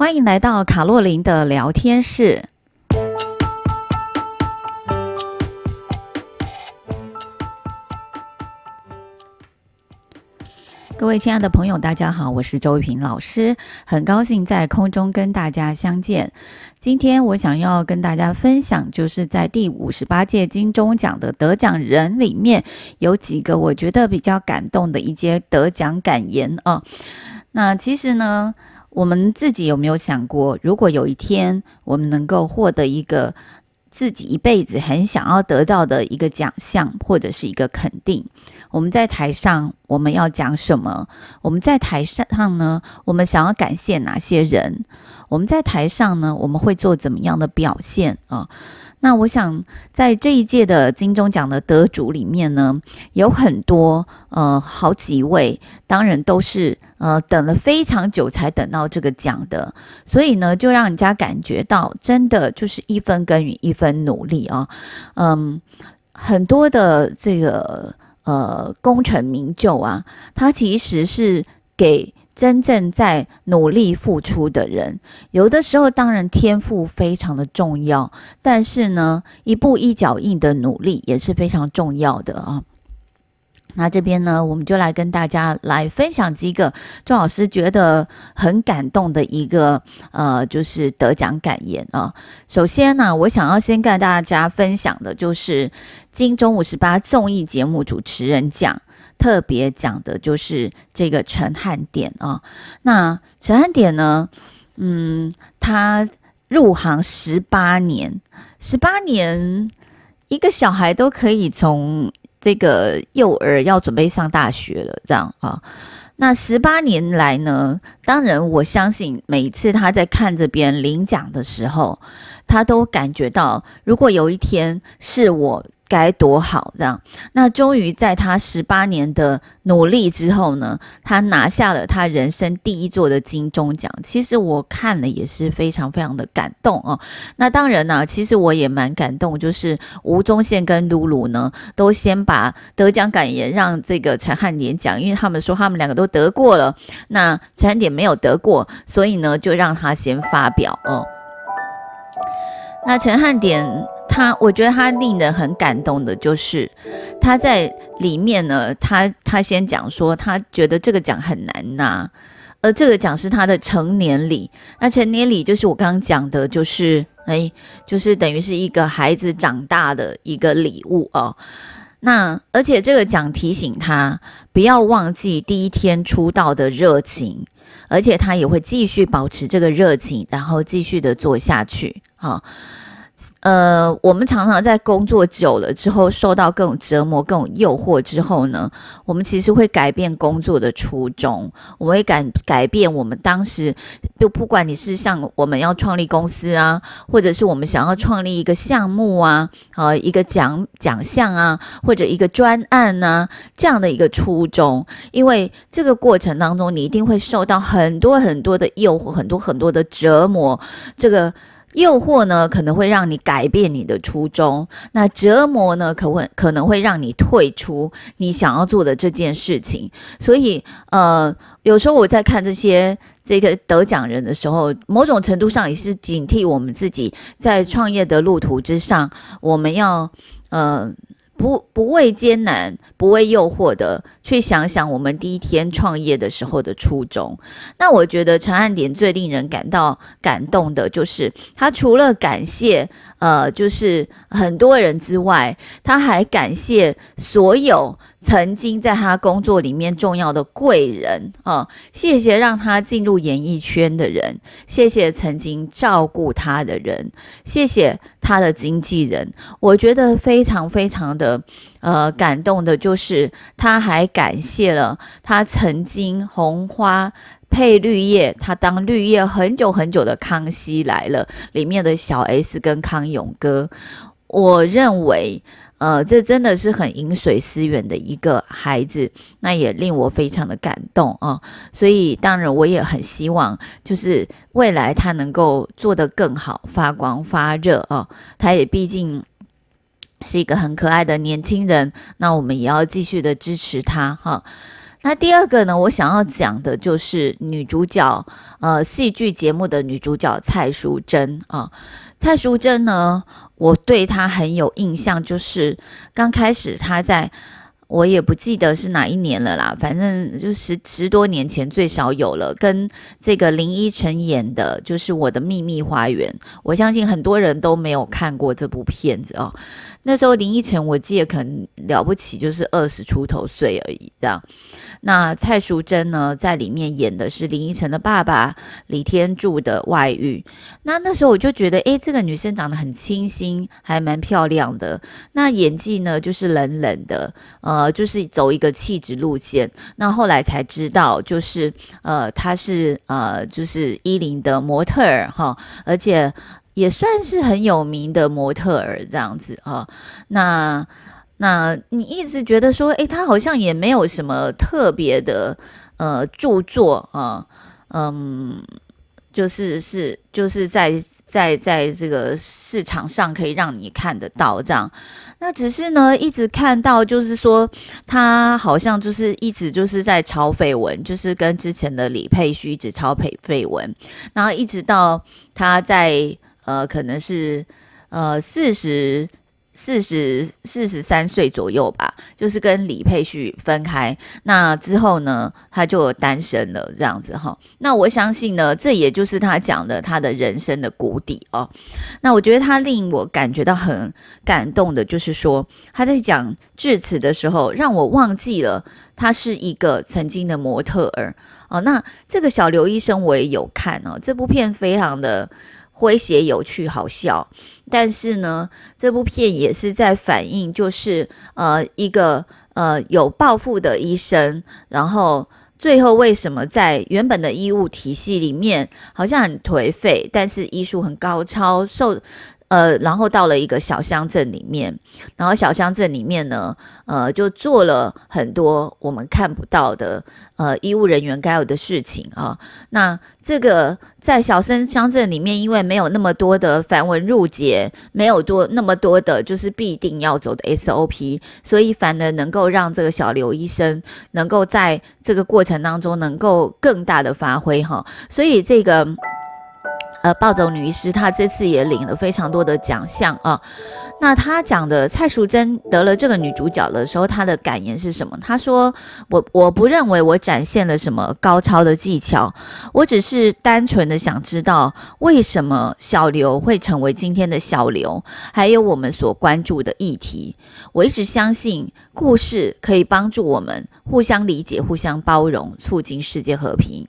欢迎来到卡洛琳的聊天室。各位亲爱的朋友，大家好，我是周玉平老师，很高兴在空中跟大家相见。今天我想要跟大家分享，就是在第五十八届金钟奖的得奖人里面，有几个我觉得比较感动的一些得奖感言啊。那其实呢，我们自己有没有想过，如果有一天我们能够获得一个自己一辈子很想要得到的一个奖项，或者是一个肯定。我们在台上，我们要讲什么？我们在台上呢，我们想要感谢哪些人？我们在台上呢，我们会做怎么样的表现啊？那我想，在这一届的金钟奖的得主里面呢，有很多呃好几位，当然都是呃等了非常久才等到这个奖的，所以呢，就让人家感觉到真的就是一分耕耘一分努力啊，嗯，很多的这个呃功成名就啊，他其实是给。真正在努力付出的人，有的时候当然天赋非常的重要，但是呢，一步一脚印的努力也是非常重要的啊。那这边呢，我们就来跟大家来分享几个周老师觉得很感动的一个呃，就是得奖感言啊。首先呢，我想要先跟大家分享的就是金钟五十八综艺节目主持人奖。特别讲的就是这个陈汉典啊，那陈汉典呢，嗯，他入行十八年，十八年，一个小孩都可以从这个幼儿要准备上大学了，这样啊，那十八年来呢，当然我相信每一次他在看着别人领奖的时候，他都感觉到，如果有一天是我。该多好，这样。那终于在他十八年的努力之后呢，他拿下了他人生第一座的金钟奖。其实我看了也是非常非常的感动哦。那当然呢、其实我也蛮感动，就是吴宗宪跟露露呢，都先把得奖感言让这个陈汉典讲，因为他们说他们两个都得过了，那陈汉典没有得过，所以呢就让他先发表哦。那陈汉典，他我觉得他令人很感动的，就是他在里面呢，他他先讲说，他觉得这个奖很难拿，而这个奖是他的成年礼。那成年礼就是我刚刚讲的，就是哎，就是等于是一个孩子长大的一个礼物哦。那而且这个奖提醒他不要忘记第一天出道的热情，而且他也会继续保持这个热情，然后继续的做下去。好，呃，我们常常在工作久了之后，受到各种折磨、各种诱惑之后呢，我们其实会改变工作的初衷，我们会改改变我们当时，就不管你是像我们要创立公司啊，或者是我们想要创立一个项目啊，呃，一个奖奖项啊，或者一个专案啊，这样的一个初衷，因为这个过程当中，你一定会受到很多很多的诱惑，很多很多的折磨，这个。诱惑呢，可能会让你改变你的初衷；那折磨呢，可会可能会让你退出你想要做的这件事情。所以，呃，有时候我在看这些这个得奖人的时候，某种程度上也是警惕我们自己在创业的路途之上，我们要呃。不不畏艰难，不畏诱惑的去想想我们第一天创业的时候的初衷。那我觉得陈汉典最令人感到感动的就是，他除了感谢呃，就是很多人之外，他还感谢所有。曾经在他工作里面重要的贵人啊，谢谢让他进入演艺圈的人，谢谢曾经照顾他的人，谢谢他的经纪人。我觉得非常非常的呃感动的，就是他还感谢了他曾经红花配绿叶，他当绿叶很久很久的康熙来了里面的小 S 跟康永哥。我认为。呃，这真的是很饮水思源的一个孩子，那也令我非常的感动啊！所以当然我也很希望，就是未来他能够做得更好，发光发热啊！他也毕竟是一个很可爱的年轻人，那我们也要继续的支持他哈。那第二个呢，我想要讲的就是女主角，呃，戏剧节目的女主角蔡淑臻啊。蔡淑臻呢，我对她很有印象，就是刚开始她在。我也不记得是哪一年了啦，反正就十十多年前最少有了。跟这个林依晨演的，就是《我的秘密花园》，我相信很多人都没有看过这部片子哦。那时候林依晨我记得可能了不起，就是二十出头岁而已，这样。那蔡淑臻呢，在里面演的是林依晨的爸爸李天柱的外遇。那那时候我就觉得，诶，这个女生长得很清新，还蛮漂亮的。那演技呢，就是冷冷的，呃。呃，就是走一个气质路线。那后来才知道，就是呃，他是呃，就是伊林的模特儿哈，而且也算是很有名的模特儿这样子啊。那那你一直觉得说，诶，他好像也没有什么特别的呃著作啊，嗯，就是是就是在。在在这个市场上可以让你看得到这样，那只是呢，一直看到就是说他好像就是一直就是在炒绯闻，就是跟之前的李佩旭一直炒绯绯闻，然后一直到他在呃可能是呃四十。四十四十三岁左右吧，就是跟李佩旭分开，那之后呢，他就单身了，这样子哈。那我相信呢，这也就是他讲的他的人生的谷底哦。那我觉得他令我感觉到很感动的，就是说他在讲致辞的时候，让我忘记了他是一个曾经的模特儿哦。那这个小刘医生我也有看哦，这部片非常的。诙谐、有趣、好笑，但是呢，这部片也是在反映，就是呃，一个呃有抱负的医生，然后最后为什么在原本的医务体系里面好像很颓废，但是医术很高超，受。呃，然后到了一个小乡镇里面，然后小乡镇里面呢，呃，就做了很多我们看不到的呃医务人员该有的事情啊。那这个在小生乡镇里面，因为没有那么多的繁文缛节，没有多那么多的就是必定要走的 SOP，所以反而能够让这个小刘医生能够在这个过程当中能够更大的发挥哈。所以这个。呃，暴走女医师她这次也领了非常多的奖项啊。那她讲的蔡淑臻得了这个女主角的时候，她的感言是什么？她说：“我我不认为我展现了什么高超的技巧，我只是单纯的想知道为什么小刘会成为今天的小刘，还有我们所关注的议题。我一直相信故事可以帮助我们互相理解、互相包容，促进世界和平。”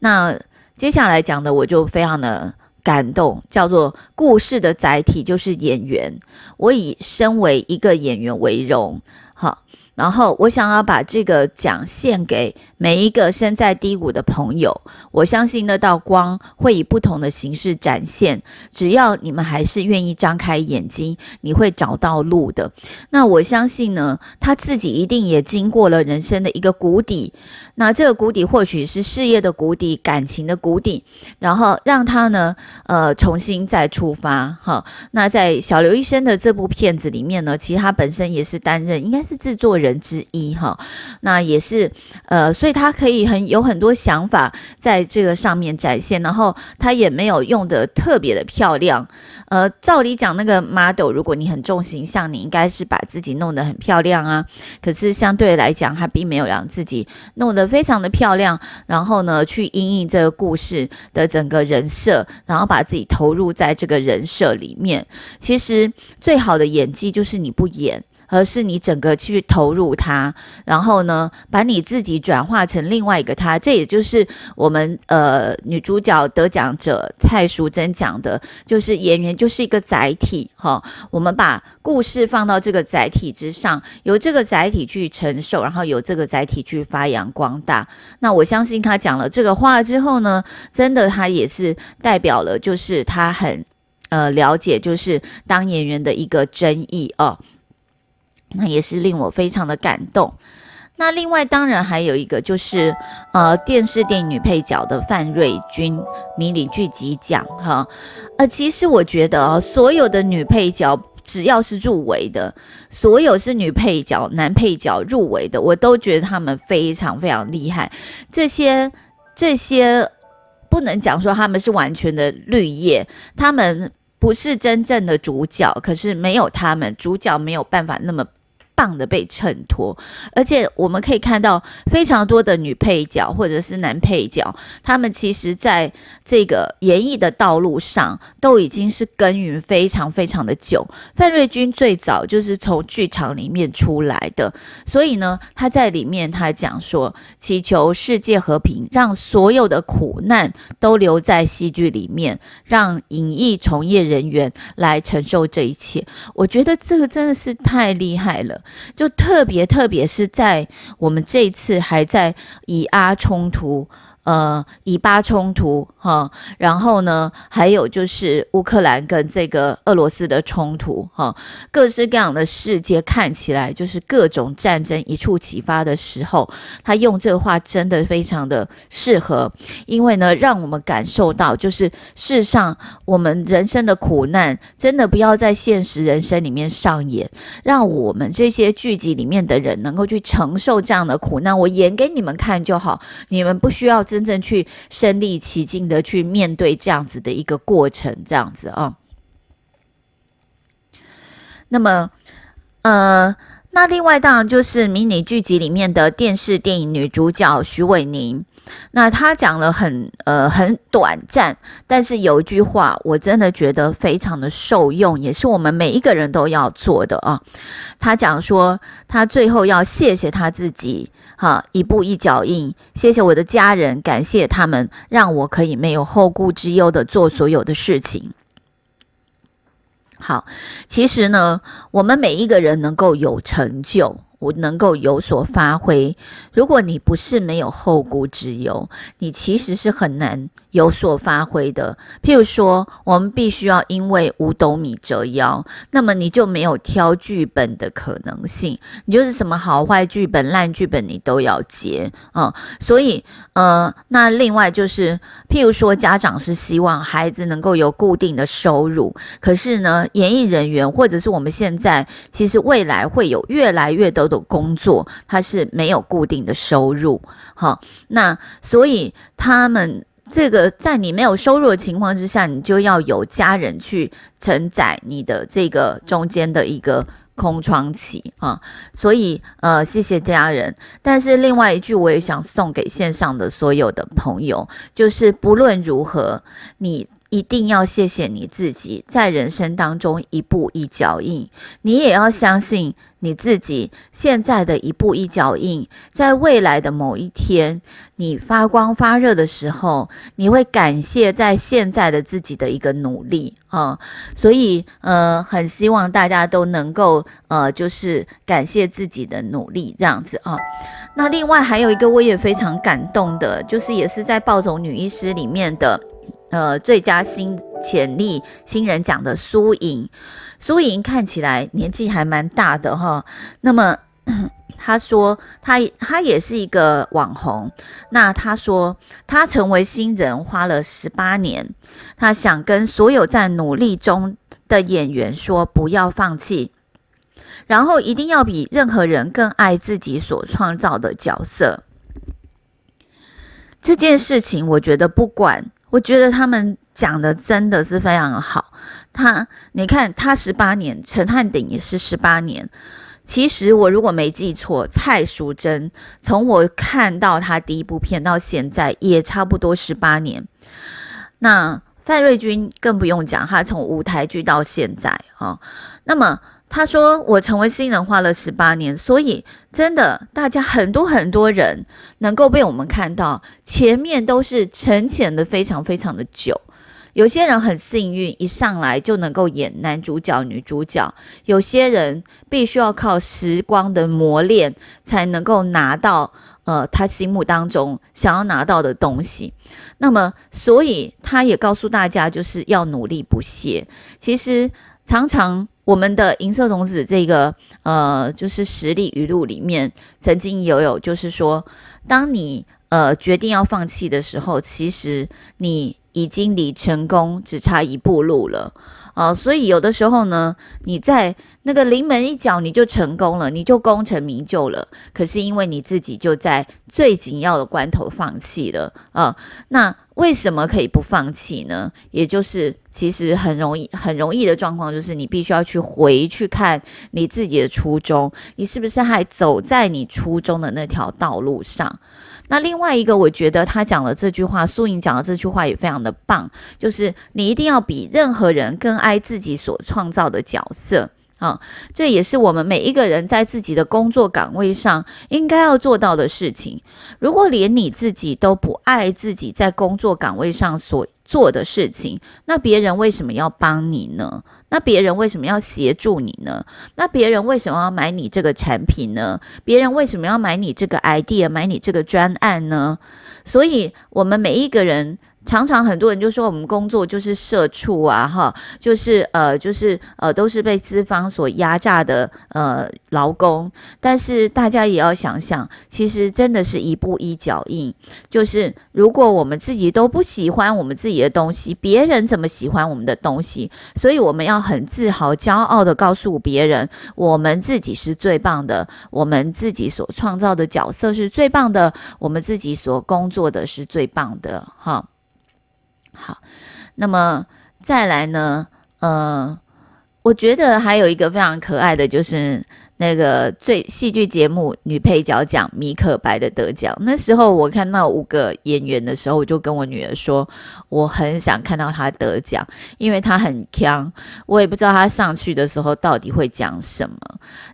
那。接下来讲的我就非常的感动，叫做故事的载体就是演员，我以身为一个演员为荣，好。然后我想要把这个奖献给每一个身在低谷的朋友。我相信那道光会以不同的形式展现。只要你们还是愿意张开眼睛，你会找到路的。那我相信呢，他自己一定也经过了人生的一个谷底。那这个谷底或许是事业的谷底、感情的谷底，然后让他呢，呃，重新再出发。哈，那在小刘医生的这部片子里面呢，其实他本身也是担任，应该是制作人人。之一哈，那也是呃，所以他可以很有很多想法在这个上面展现，然后他也没有用的特别的漂亮。呃，照理讲，那个 model，如果你很重形象，你应该是把自己弄得很漂亮啊。可是相对来讲，他并没有让自己弄得非常的漂亮，然后呢，去因应这个故事的整个人设，然后把自己投入在这个人设里面。其实最好的演技就是你不演。而是你整个去投入他，然后呢，把你自己转化成另外一个他。这也就是我们呃女主角得奖者蔡淑臻讲的，就是演员就是一个载体哈、我们把故事放到这个载体之上，由这个载体去承受，然后由这个载体去发扬光大。那我相信他讲了这个话之后呢，真的他也是代表了，就是他很呃了解，就是当演员的一个真意哦。那也是令我非常的感动。那另外当然还有一个就是，呃，电视电影女配角的范瑞君迷你剧集奖哈。呃，其实我觉得哦，所有的女配角。只要是入围的，所有是女配角、男配角入围的，我都觉得他们非常非常厉害。这些这些不能讲说他们是完全的绿叶，他们不是真正的主角，可是没有他们，主角没有办法那么。棒的被衬托，而且我们可以看到非常多的女配角或者是男配角，他们其实在这个演艺的道路上都已经是耕耘非常非常的久。范瑞君最早就是从剧场里面出来的，所以呢，他在里面他讲说，祈求世界和平，让所有的苦难都留在戏剧里面，让影艺从业人员来承受这一切。我觉得这个真的是太厉害了。就特别，特别是在我们这一次还在以阿冲突。呃，以巴冲突哈，然后呢，还有就是乌克兰跟这个俄罗斯的冲突哈，各式各样的世界看起来就是各种战争一触即发的时候，他用这话真的非常的适合，因为呢，让我们感受到就是世上我们人生的苦难真的不要在现实人生里面上演，让我们这些剧集里面的人能够去承受这样的苦难，我演给你们看就好，你们不需要。真正去身历其境的去面对这样子的一个过程，这样子啊。那么，呃，那另外当然就是迷你剧集里面的电视电影女主角许玮宁。那她讲了很呃很短暂，但是有一句话我真的觉得非常的受用，也是我们每一个人都要做的啊。她讲说，她最后要谢谢她自己，好，一步一脚印，谢谢我的家人，感谢他们让我可以没有后顾之忧的做所有的事情。好，其实呢，我们每一个人能够有成就。我能够有所发挥。如果你不是没有后顾之忧，你其实是很难有所发挥的。譬如说，我们必须要因为五斗米折腰，那么你就没有挑剧本的可能性。你就是什么好坏剧本、烂剧本，你都要接、嗯。所以，呃，那另外就是，譬如说，家长是希望孩子能够有固定的收入，可是呢，演艺人员或者是我们现在，其实未来会有越来越多。的工作，他是没有固定的收入，好，那所以他们这个在你没有收入的情况之下，你就要有家人去承载你的这个中间的一个空窗期啊，所以呃，谢谢家人。但是另外一句，我也想送给线上的所有的朋友，就是不论如何，你。一定要谢谢你自己，在人生当中一步一脚印。你也要相信你自己，现在的一步一脚印，在未来的某一天，你发光发热的时候，你会感谢在现在的自己的一个努力啊。所以，呃，很希望大家都能够，呃，就是感谢自己的努力，这样子啊。那另外还有一个我也非常感动的，就是也是在《暴走女医师》里面的。呃，最佳新潜力新人奖的苏莹，苏莹看起来年纪还蛮大的哈。那么 他说他他也是一个网红。那他说他成为新人花了十八年，他想跟所有在努力中的演员说，不要放弃，然后一定要比任何人更爱自己所创造的角色。这件事情，我觉得不管。我觉得他们讲的真的是非常好。他，你看，他十八年，陈汉典也是十八年。其实我如果没记错，蔡淑臻从我看到他第一部片到现在，也差不多十八年。那范瑞君更不用讲，他从舞台剧到现在啊，那么。他说：“我成为新人花了十八年，所以真的，大家很多很多人能够被我们看到，前面都是沉潜的非常非常的久。有些人很幸运，一上来就能够演男主角、女主角；有些人必须要靠时光的磨练，才能够拿到呃他心目当中想要拿到的东西。那么，所以他也告诉大家，就是要努力不懈。其实常常。”我们的银色童子这个呃，就是实力语录里面曾经有有，就是说，当你呃决定要放弃的时候，其实你已经离成功只差一步路了。啊，所以有的时候呢，你在那个临门一脚你就成功了，你就功成名就了。可是因为你自己就在最紧要的关头放弃了啊，那为什么可以不放弃呢？也就是其实很容易很容易的状况，就是你必须要去回去看你自己的初衷，你是不是还走在你初衷的那条道路上？那另外一个，我觉得他讲了这句话，苏颖讲的这句话也非常的棒，就是你一定要比任何人更爱自己所创造的角色啊，这也是我们每一个人在自己的工作岗位上应该要做到的事情。如果连你自己都不爱自己在工作岗位上所做的事情，那别人为什么要帮你呢？那别人为什么要协助你呢？那别人为什么要买你这个产品呢？别人为什么要买你这个 idea，买你这个专案呢？所以，我们每一个人。常常很多人就说我们工作就是社畜啊，哈，就是呃，就是呃，都是被资方所压榨的呃劳工。但是大家也要想想，其实真的是一步一脚印。就是如果我们自己都不喜欢我们自己的东西，别人怎么喜欢我们的东西？所以我们要很自豪、骄傲地告诉别人，我们自己是最棒的，我们自己所创造的角色是最棒的，我们自己所工作的是最棒的，哈。好，那么再来呢？呃，我觉得还有一个非常可爱的就是那个最戏剧节目女配角奖米可白的得奖。那时候我看到五个演员的时候，我就跟我女儿说，我很想看到她得奖，因为她很强。我也不知道她上去的时候到底会讲什么，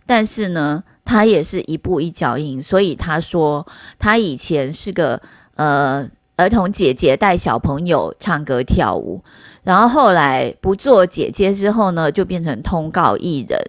但是呢，她也是一步一脚印。所以她说，她以前是个呃。儿童姐姐带小朋友唱歌跳舞，然后后来不做姐姐之后呢，就变成通告艺人，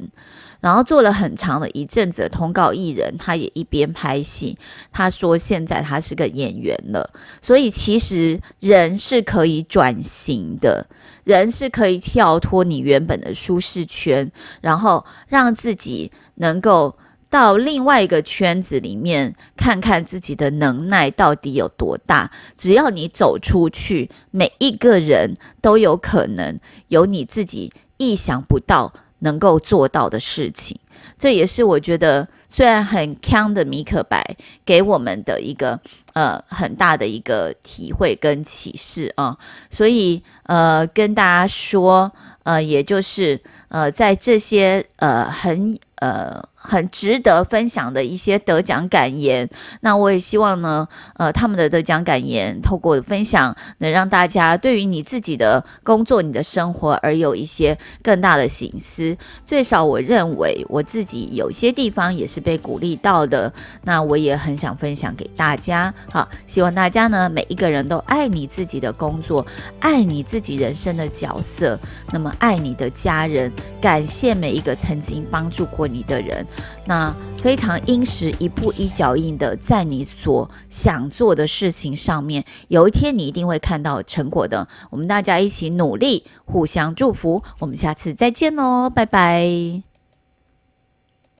然后做了很长的一阵子的通告艺人，他也一边拍戏。他说现在他是个演员了，所以其实人是可以转型的，人是可以跳脱你原本的舒适圈，然后让自己能够。到另外一个圈子里面看看自己的能耐到底有多大。只要你走出去，每一个人都有可能有你自己意想不到能够做到的事情。这也是我觉得虽然很锵的米可白给我们的一个呃很大的一个体会跟启示啊。所以呃跟大家说呃，也就是呃在这些呃很呃。很值得分享的一些得奖感言，那我也希望呢，呃，他们的得奖感言透过分享，能让大家对于你自己的工作、你的生活而有一些更大的醒思。最少我认为我自己有些地方也是被鼓励到的，那我也很想分享给大家。好，希望大家呢，每一个人都爱你自己的工作，爱你自己人生的角色，那么爱你的家人，感谢每一个曾经帮助过你的人。那非常殷实，一步一脚印的，在你所想做的事情上面，有一天你一定会看到成果的。我们大家一起努力，互相祝福。我们下次再见喽，拜拜。